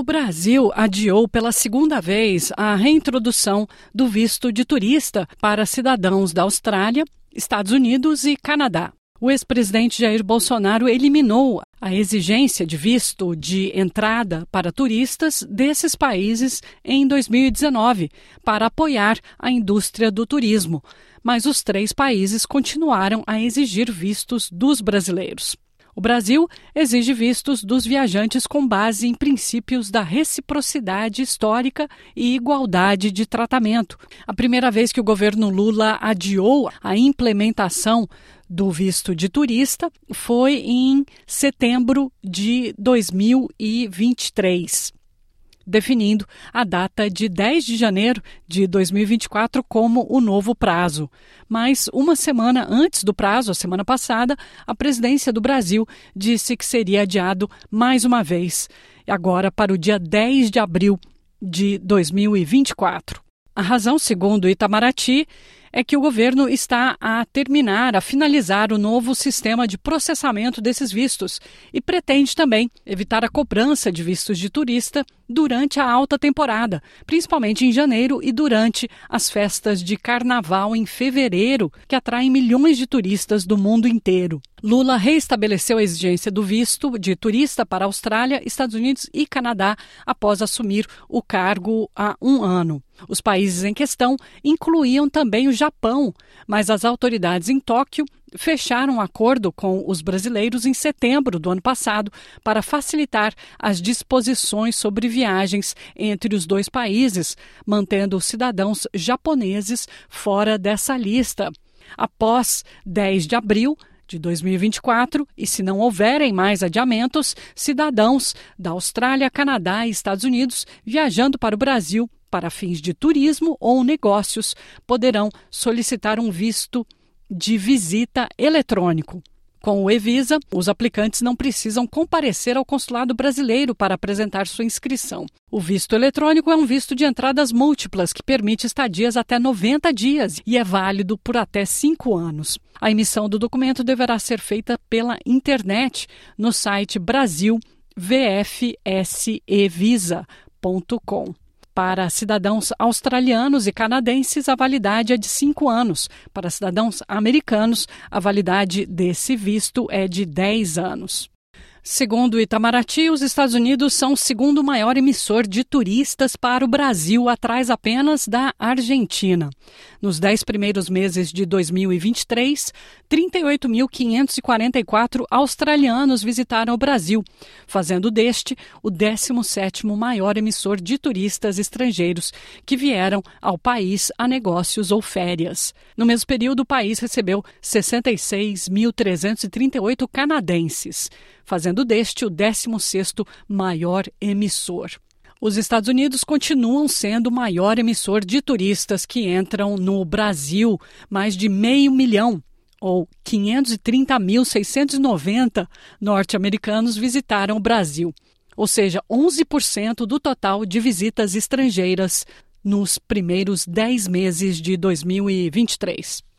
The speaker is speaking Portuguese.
O Brasil adiou pela segunda vez a reintrodução do visto de turista para cidadãos da Austrália, Estados Unidos e Canadá. O ex-presidente Jair Bolsonaro eliminou a exigência de visto de entrada para turistas desses países em 2019 para apoiar a indústria do turismo, mas os três países continuaram a exigir vistos dos brasileiros. O Brasil exige vistos dos viajantes com base em princípios da reciprocidade histórica e igualdade de tratamento. A primeira vez que o governo Lula adiou a implementação do visto de turista foi em setembro de 2023 definindo a data de 10 de janeiro de 2024 como o novo prazo. Mas uma semana antes do prazo, a semana passada, a presidência do Brasil disse que seria adiado mais uma vez, agora para o dia 10 de abril de 2024. A razão, segundo Itamaraty, é que o governo está a terminar, a finalizar o novo sistema de processamento desses vistos e pretende também evitar a cobrança de vistos de turista durante a alta temporada, principalmente em janeiro e durante as festas de carnaval em fevereiro, que atraem milhões de turistas do mundo inteiro. Lula reestabeleceu a exigência do visto de turista para Austrália, Estados Unidos e Canadá após assumir o cargo há um ano. Os países em questão incluíam também o Japão, mas as autoridades em Tóquio fecharam um acordo com os brasileiros em setembro do ano passado para facilitar as disposições sobre viagens entre os dois países, mantendo os cidadãos japoneses fora dessa lista. Após 10 de abril, de 2024 e, se não houverem mais adiamentos, cidadãos da Austrália, Canadá e Estados Unidos viajando para o Brasil para fins de turismo ou negócios poderão solicitar um visto de visita eletrônico. Com o Evisa, os aplicantes não precisam comparecer ao consulado brasileiro para apresentar sua inscrição. O visto eletrônico é um visto de entradas múltiplas que permite estadias até 90 dias e é válido por até cinco anos. A emissão do documento deverá ser feita pela internet no site brasilvfsevisa.com. Para cidadãos australianos e canadenses, a validade é de cinco anos. Para cidadãos americanos, a validade desse visto é de 10 anos. Segundo o Itamaraty, os Estados Unidos são o segundo maior emissor de turistas para o Brasil, atrás apenas da Argentina. Nos dez primeiros meses de 2023, 38.544 australianos visitaram o Brasil, fazendo deste o 17º maior emissor de turistas estrangeiros que vieram ao país a negócios ou férias. No mesmo período, o país recebeu 66.338 canadenses, fazendo deste o 16º maior emissor. Os Estados Unidos continuam sendo o maior emissor de turistas que entram no Brasil, mais de meio milhão, ou 530.690 norte-americanos visitaram o Brasil, ou seja, 11% do total de visitas estrangeiras nos primeiros 10 meses de 2023.